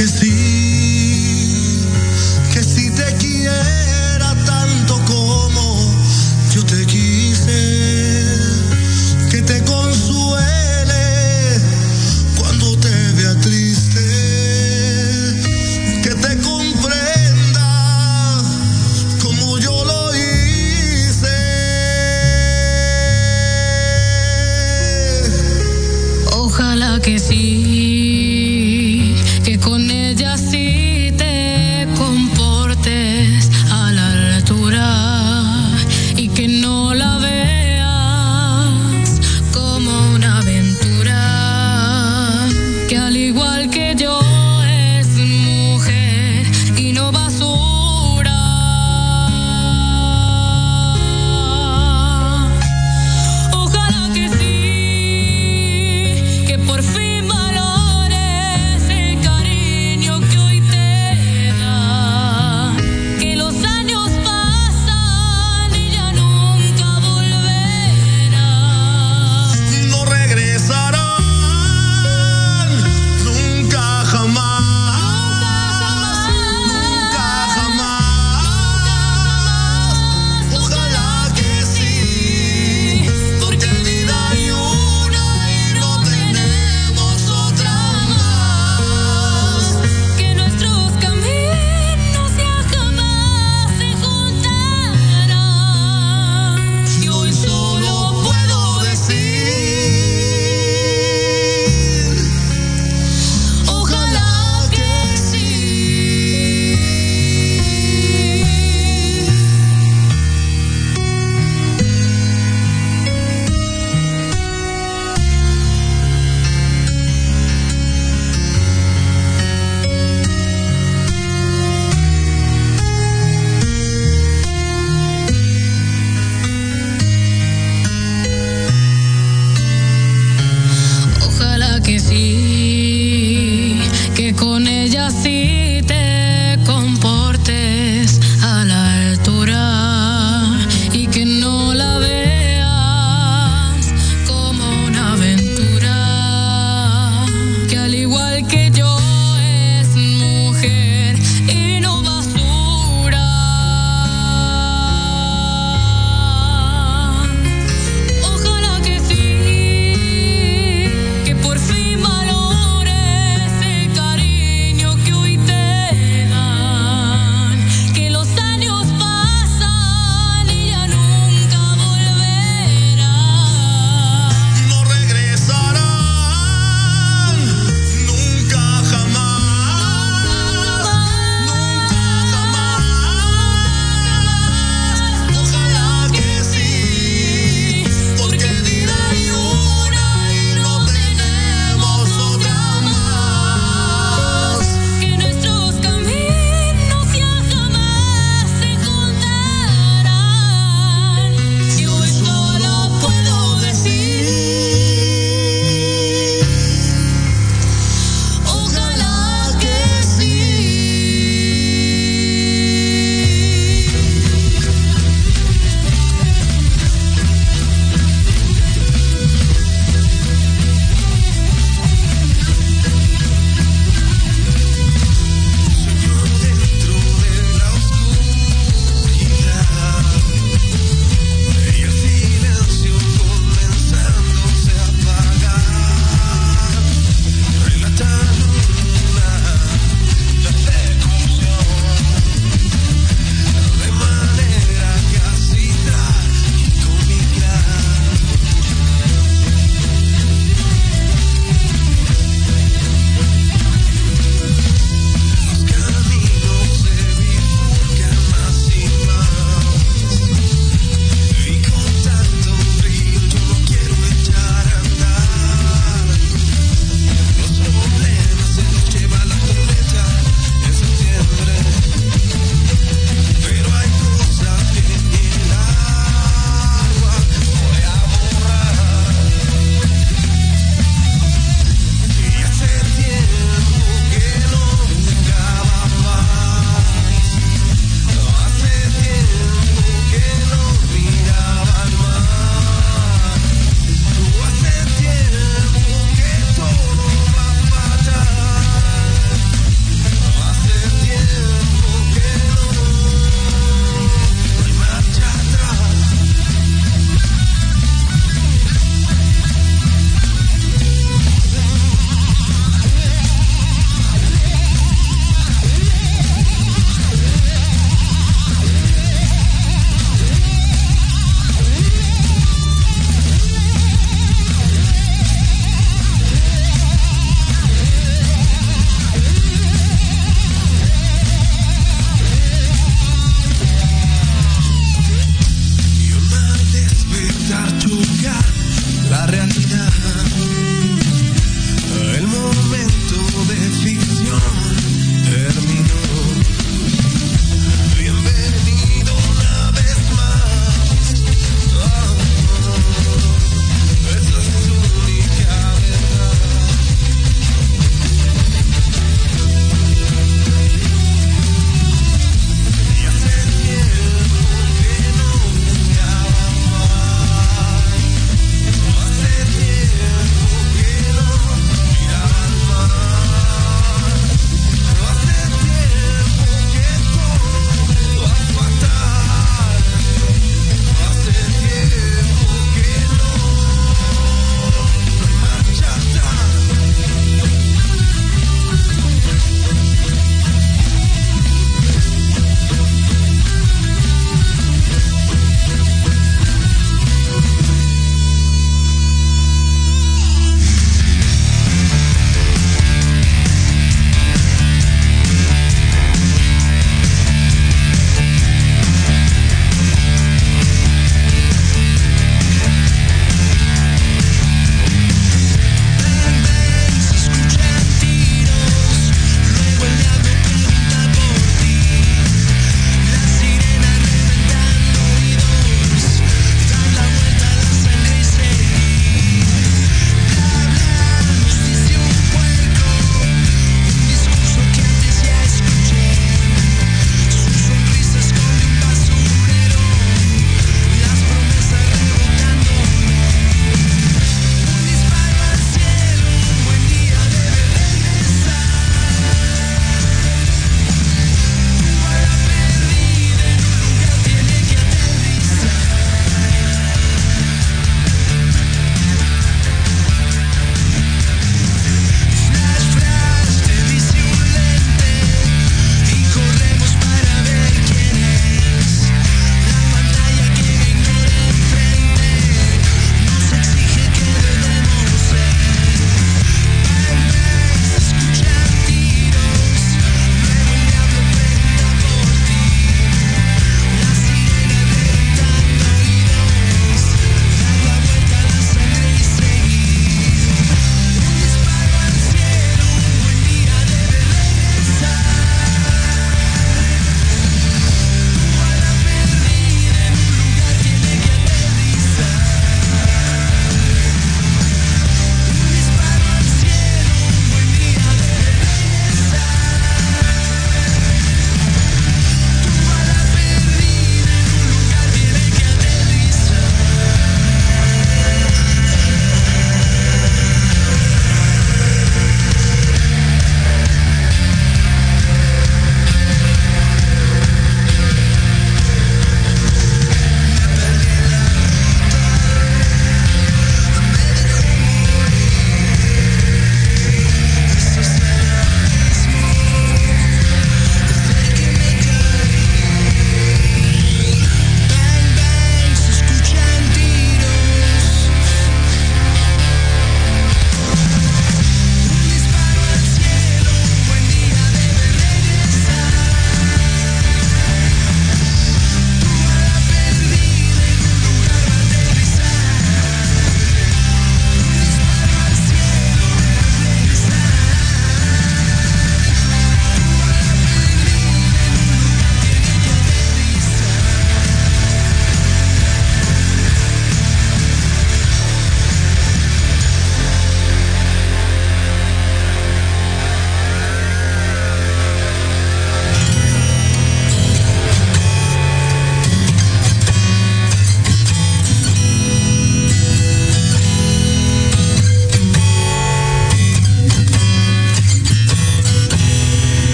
is he?